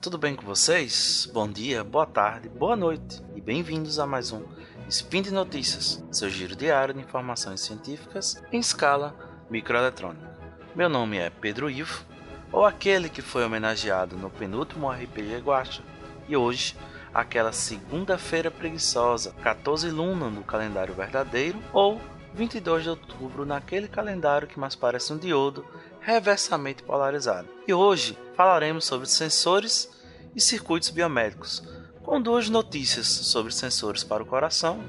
tudo bem com vocês? Bom dia, boa tarde, boa noite e bem-vindos a mais um Spin de Notícias, seu giro diário de informações científicas em escala microeletrônica. Meu nome é Pedro Ivo, ou aquele que foi homenageado no penúltimo RPG Guacha, e hoje, aquela segunda-feira preguiçosa, 14 Luna no calendário verdadeiro, ou 22 de outubro naquele calendário que mais parece um diodo reversamente polarizado. E hoje falaremos sobre sensores e circuitos biomédicos, com duas notícias sobre sensores para o coração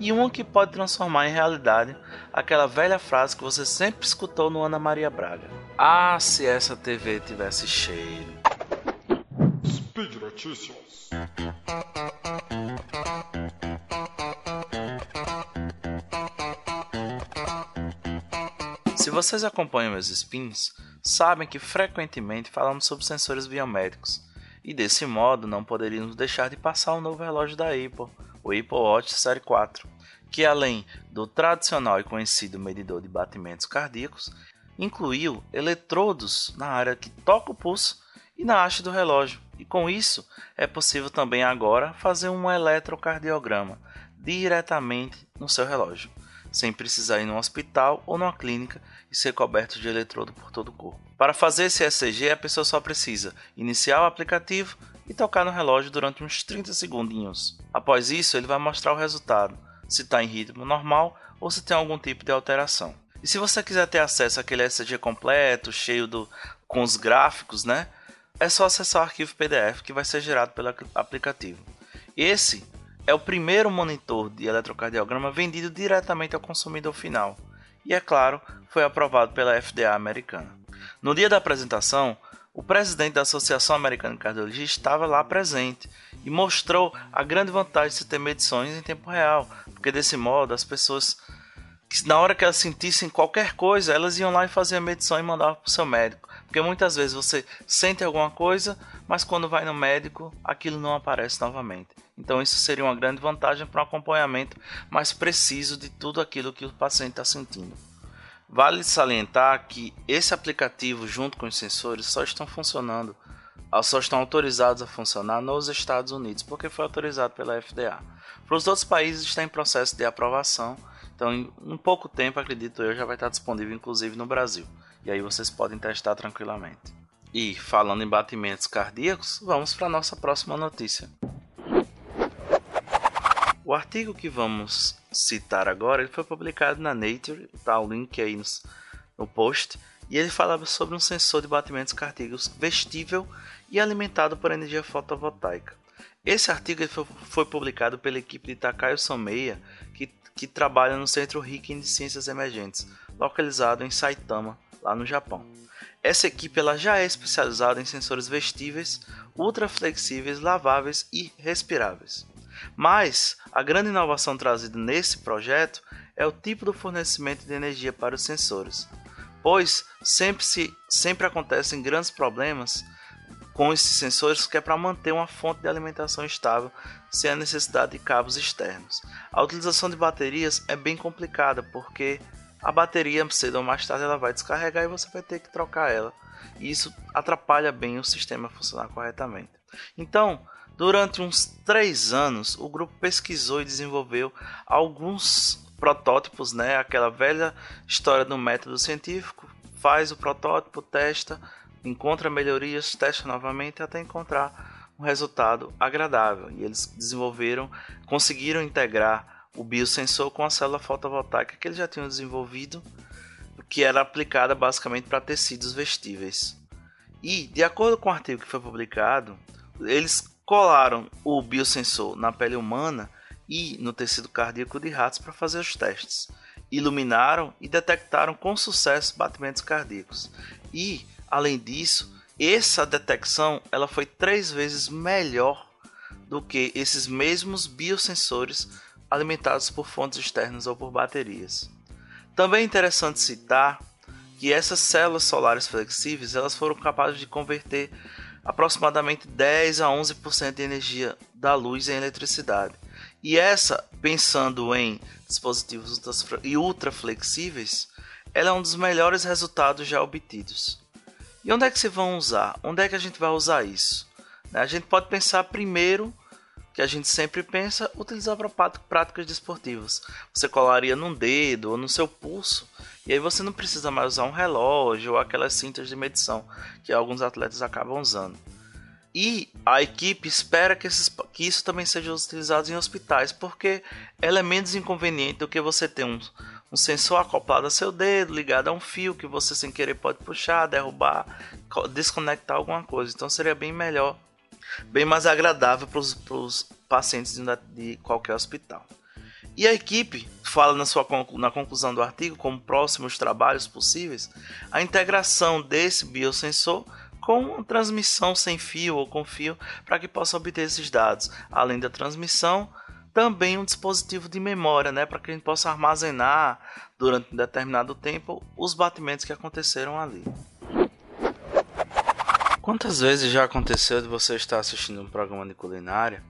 e uma que pode transformar em realidade aquela velha frase que você sempre escutou no Ana Maria Braga. Ah, se essa TV tivesse cheiro. Speed Notícias. Vocês acompanham meus spins, sabem que frequentemente falamos sobre sensores biomédicos, e desse modo não poderíamos deixar de passar o novo relógio da Apple, o Apple Watch Série 4, que além do tradicional e conhecido medidor de batimentos cardíacos, incluiu eletrodos na área que toca o pulso e na haste do relógio, e com isso é possível também agora fazer um eletrocardiograma diretamente no seu relógio sem precisar ir num hospital ou numa clínica e ser coberto de eletrodo por todo o corpo. Para fazer esse ECG, a pessoa só precisa iniciar o aplicativo e tocar no relógio durante uns 30 segundinhos. Após isso, ele vai mostrar o resultado, se está em ritmo normal ou se tem algum tipo de alteração. E se você quiser ter acesso àquele ECG completo, cheio do, com os gráficos, né? É só acessar o arquivo PDF que vai ser gerado pelo aplicativo. Esse é o primeiro monitor de eletrocardiograma vendido diretamente ao consumidor final e, é claro, foi aprovado pela FDA americana. No dia da apresentação, o presidente da Associação Americana de Cardiologia estava lá presente e mostrou a grande vantagem de se ter medições em tempo real, porque desse modo as pessoas, na hora que elas sentissem qualquer coisa, elas iam lá e faziam a medição e mandavam para o seu médico. Porque muitas vezes você sente alguma coisa, mas quando vai no médico, aquilo não aparece novamente. Então, isso seria uma grande vantagem para um acompanhamento mais preciso de tudo aquilo que o paciente está sentindo. Vale salientar que esse aplicativo, junto com os sensores, só estão funcionando, só estão autorizados a funcionar nos Estados Unidos, porque foi autorizado pela FDA. Para os outros países está em processo de aprovação, então em um pouco tempo, acredito eu, já vai estar disponível, inclusive no Brasil. E aí vocês podem testar tranquilamente. E falando em batimentos cardíacos, vamos para a nossa próxima notícia. O artigo que vamos citar agora ele foi publicado na Nature, tá o link aí no, no post, e ele falava sobre um sensor de batimentos cardíacos vestível e alimentado por energia fotovoltaica. Esse artigo foi, foi, publicado pela equipe de Takayo Someia, que, que trabalha no Centro Riken de Ciências Emergentes, localizado em Saitama, lá no Japão. Essa equipe ela já é especializada em sensores vestíveis, ultra flexíveis, laváveis e respiráveis. Mas a grande inovação trazida nesse projeto é o tipo do fornecimento de energia para os sensores, pois sempre, se, sempre acontecem grandes problemas com esses sensores que é para manter uma fonte de alimentação estável sem a necessidade de cabos externos. A utilização de baterias é bem complicada porque a bateria cedo ou mais tarde ela vai descarregar e você vai ter que trocar ela. E isso atrapalha bem o sistema funcionar corretamente. Então, Durante uns três anos, o grupo pesquisou e desenvolveu alguns protótipos, né? Aquela velha história do método científico, faz o protótipo, testa, encontra melhorias, testa novamente até encontrar um resultado agradável. E eles desenvolveram, conseguiram integrar o biosensor com a célula fotovoltaica que eles já tinham desenvolvido, que era aplicada basicamente para tecidos vestíveis. E, de acordo com o artigo que foi publicado, eles colaram o biosensor na pele humana e no tecido cardíaco de ratos para fazer os testes. Iluminaram e detectaram com sucesso batimentos cardíacos. E, além disso, essa detecção ela foi três vezes melhor do que esses mesmos biosensores alimentados por fontes externas ou por baterias. Também é interessante citar que essas células solares flexíveis elas foram capazes de converter aproximadamente 10 a 11% de energia da luz em eletricidade. E essa, pensando em dispositivos e ultra flexíveis, ela é um dos melhores resultados já obtidos. E onde é que se vão usar? Onde é que a gente vai usar isso? A gente pode pensar primeiro que a gente sempre pensa utilizar para práticas desportivas. Você colaria num dedo ou no seu pulso, e aí você não precisa mais usar um relógio ou aquelas cintas de medição que alguns atletas acabam usando. E a equipe espera que, esses, que isso também seja utilizado em hospitais, porque ela é menos inconveniente do que você ter um, um sensor acoplado a seu dedo, ligado a um fio que você sem querer pode puxar, derrubar, desconectar alguma coisa. Então seria bem melhor bem mais agradável para os pacientes de qualquer hospital. E a equipe fala na, sua, na conclusão do artigo, como próximos trabalhos possíveis, a integração desse biosensor com transmissão sem fio ou com fio para que possa obter esses dados. Além da transmissão, também um dispositivo de memória, né, para que a gente possa armazenar durante um determinado tempo os batimentos que aconteceram ali. Quantas vezes já aconteceu de você estar assistindo um programa de culinária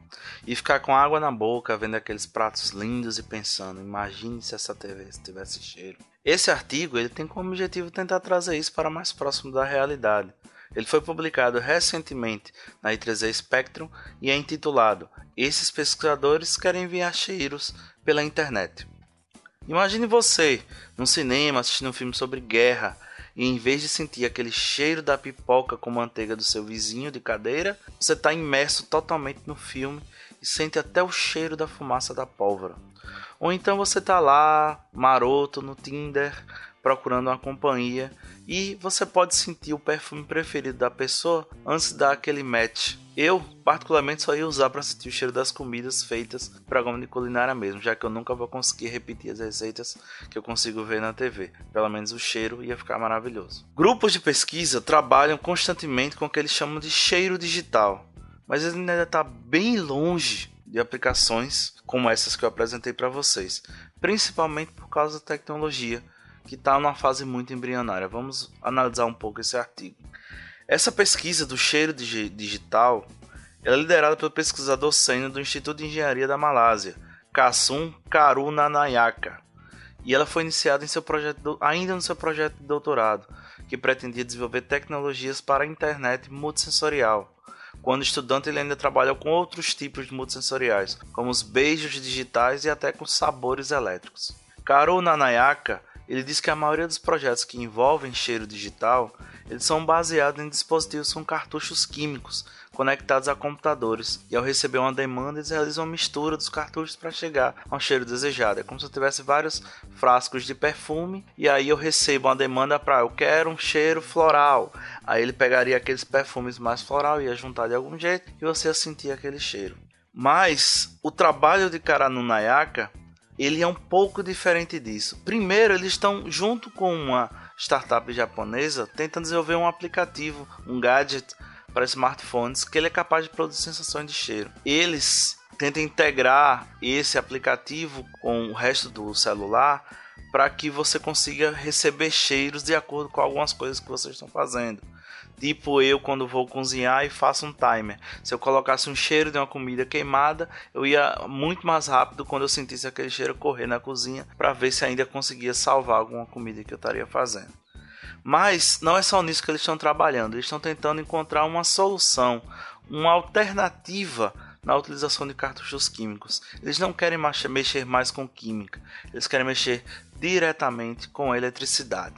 e ficar com água na boca vendo aqueles pratos lindos e pensando, imagine se essa TV tivesse cheiro. Esse artigo ele tem como objetivo tentar trazer isso para mais próximo da realidade. Ele foi publicado recentemente na I3E Spectrum e é intitulado Esses pesquisadores querem enviar cheiros pela internet. Imagine você num cinema assistindo um filme sobre guerra e em vez de sentir aquele cheiro da pipoca com manteiga do seu vizinho de cadeira, você está imerso totalmente no filme e sente até o cheiro da fumaça da pólvora. Ou então você está lá, maroto, no Tinder, procurando uma companhia e você pode sentir o perfume preferido da pessoa antes de dar aquele match. Eu, particularmente, só ia usar para sentir o cheiro das comidas feitas para programa de culinária mesmo, já que eu nunca vou conseguir repetir as receitas que eu consigo ver na TV. Pelo menos o cheiro ia ficar maravilhoso. Grupos de pesquisa trabalham constantemente com o que eles chamam de cheiro digital, mas ele ainda está bem longe de aplicações como essas que eu apresentei para vocês, principalmente por causa da tecnologia que está numa fase muito embrionária. Vamos analisar um pouco esse artigo. Essa pesquisa do cheiro digital é liderada pelo pesquisador sênior do Instituto de Engenharia da Malásia, Kasum Karunanayaka, e ela foi iniciada em seu projeto, ainda no seu projeto de doutorado, que pretendia desenvolver tecnologias para a internet multissensorial. Quando estudante, ele ainda trabalha com outros tipos de multissensoriais, como os beijos digitais e até com sabores elétricos. Karunanayaka ele diz que a maioria dos projetos que envolvem cheiro digital, eles são baseados em dispositivos com cartuchos químicos conectados a computadores, e ao receber uma demanda, eles realizam uma mistura dos cartuchos para chegar ao cheiro desejado. É como se eu tivesse vários frascos de perfume, e aí eu recebo uma demanda para eu quero um cheiro floral. Aí ele pegaria aqueles perfumes mais floral, ia juntar de algum jeito, e você ia sentir aquele cheiro. Mas o trabalho de Karanunayaka ele é um pouco diferente disso. Primeiro, eles estão junto com uma startup japonesa tentando desenvolver um aplicativo, um gadget para smartphones que ele é capaz de produzir sensações de cheiro. Eles tentam integrar esse aplicativo com o resto do celular para que você consiga receber cheiros de acordo com algumas coisas que vocês estão fazendo. Tipo eu quando vou cozinhar e faço um timer. Se eu colocasse um cheiro de uma comida queimada, eu ia muito mais rápido quando eu sentisse aquele cheiro correr na cozinha para ver se ainda conseguia salvar alguma comida que eu estaria fazendo. Mas não é só nisso que eles estão trabalhando, eles estão tentando encontrar uma solução, uma alternativa na utilização de cartuchos químicos. Eles não querem mexer mais com química, eles querem mexer diretamente com eletricidade.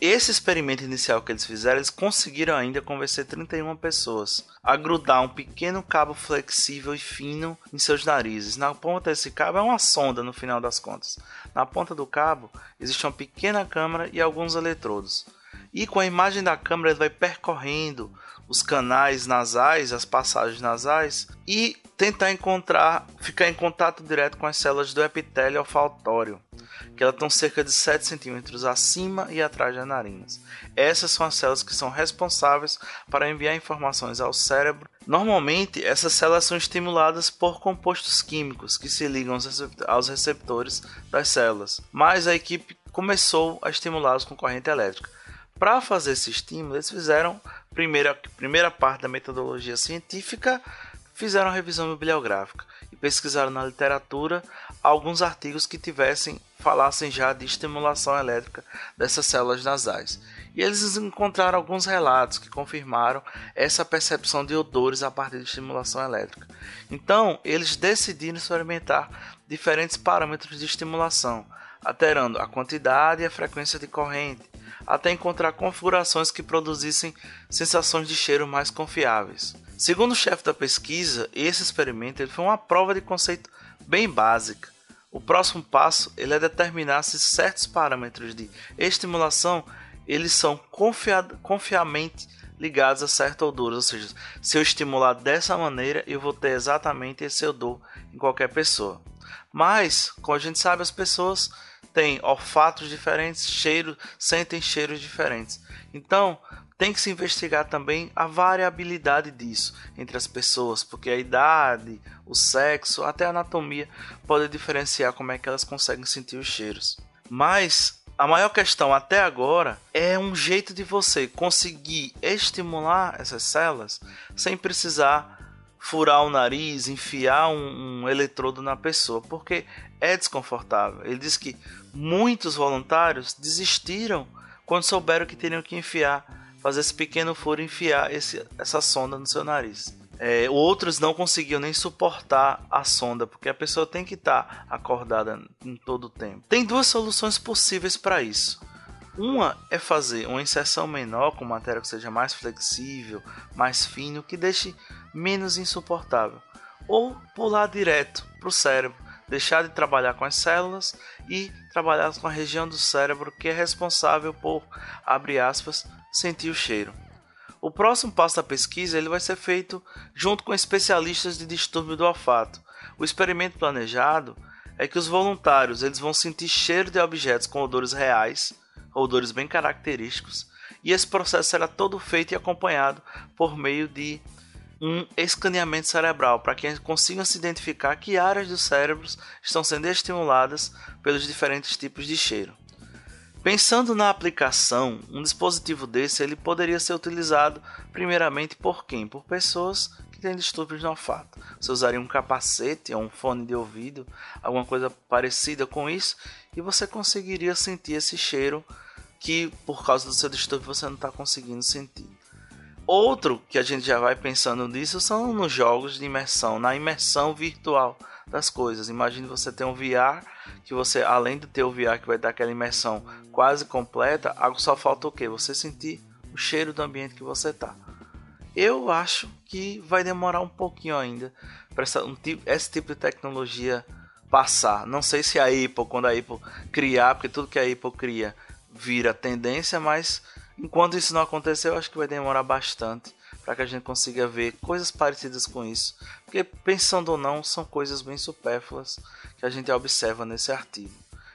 Esse experimento inicial que eles fizeram, eles conseguiram ainda convencer 31 pessoas a grudar um pequeno cabo flexível e fino em seus narizes. Na ponta desse cabo é uma sonda no final das contas. Na ponta do cabo existe uma pequena câmera e alguns eletrodos. E com a imagem da câmera ele vai percorrendo os canais nasais, as passagens nasais e tentar encontrar, ficar em contato direto com as células do epitélio olfatório que elas estão cerca de 7 centímetros acima e atrás das narinas. Essas são as células que são responsáveis para enviar informações ao cérebro. Normalmente, essas células são estimuladas por compostos químicos que se ligam aos receptores das células, mas a equipe começou a estimulá-los com corrente elétrica. Para fazer esse estímulo, eles fizeram primeira primeira parte da metodologia científica, fizeram revisão bibliográfica pesquisaram na literatura alguns artigos que tivessem falassem já de estimulação elétrica dessas células nasais. E eles encontraram alguns relatos que confirmaram essa percepção de odores a partir de estimulação elétrica. Então, eles decidiram experimentar diferentes parâmetros de estimulação, alterando a quantidade e a frequência de corrente, até encontrar configurações que produzissem sensações de cheiro mais confiáveis. Segundo o chefe da pesquisa, esse experimento foi uma prova de conceito bem básica. O próximo passo ele é determinar se certos parâmetros de estimulação eles são confiamente ligados a certo odor, ou seja, se eu estimular dessa maneira, eu vou ter exatamente esse odor em qualquer pessoa. Mas, como a gente sabe, as pessoas têm olfatos diferentes, cheiros, sentem cheiros diferentes. Então, tem que se investigar também a variabilidade disso entre as pessoas, porque a idade, o sexo, até a anatomia pode diferenciar como é que elas conseguem sentir os cheiros. Mas a maior questão até agora é um jeito de você conseguir estimular essas células sem precisar furar o nariz, enfiar um, um eletrodo na pessoa, porque é desconfortável. Ele diz que muitos voluntários desistiram quando souberam que teriam que enfiar, fazer esse pequeno furo, enfiar esse, essa sonda no seu nariz. É, outros não conseguiam nem suportar a sonda, porque a pessoa tem que estar tá acordada em todo o tempo. Tem duas soluções possíveis para isso. Uma é fazer uma inserção menor com matéria que seja mais flexível, mais fino, que deixe menos insuportável. Ou pular direto para o cérebro, deixar de trabalhar com as células e trabalhar com a região do cérebro que é responsável por, abre aspas, sentir o cheiro. O próximo passo da pesquisa ele vai ser feito junto com especialistas de distúrbio do olfato. O experimento planejado é que os voluntários eles vão sentir cheiro de objetos com odores reais, odores bem característicos, e esse processo será todo feito e acompanhado por meio de um escaneamento cerebral para que consigam se identificar que áreas dos cérebros estão sendo estimuladas pelos diferentes tipos de cheiro. Pensando na aplicação, um dispositivo desse ele poderia ser utilizado primeiramente por quem? Por pessoas que têm distúrbios no olfato. Você usaria um capacete ou um fone de ouvido, alguma coisa parecida com isso, e você conseguiria sentir esse cheiro que por causa do seu distúrbio você não está conseguindo sentir. Outro que a gente já vai pensando nisso são nos jogos de imersão, na imersão virtual das coisas. Imagine você ter um VR que você, além de ter o VR que vai dar aquela imersão quase completa, só falta o que? Você sentir o cheiro do ambiente que você está. Eu acho que vai demorar um pouquinho ainda para um, esse tipo de tecnologia passar. Não sei se a Apple, quando a Apple criar, porque tudo que a Apple cria vira tendência, mas Enquanto isso não acontecer, eu acho que vai demorar bastante para que a gente consiga ver coisas parecidas com isso. Porque, pensando ou não, são coisas bem supérfluas que a gente observa nesse artigo.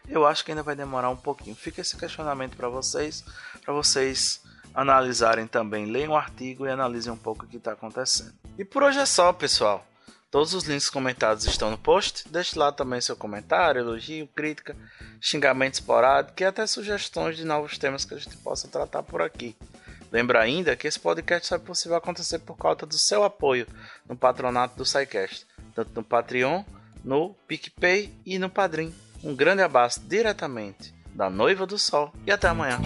Eu acho que ainda vai demorar um pouquinho. Fica esse questionamento para vocês, para vocês analisarem também. Leiam o artigo e analisem um pouco o que está acontecendo. E por hoje é só, pessoal. Todos os links comentados estão no post. Deixe lá também seu comentário, elogio, crítica, xingamento esporádico e até sugestões de novos temas que a gente possa tratar por aqui. Lembra ainda que esse podcast só é possível acontecer por causa do seu apoio no patronato do SciCast, tanto no Patreon, no PicPay e no Padrim. Um grande abraço diretamente da Noiva do Sol e até amanhã.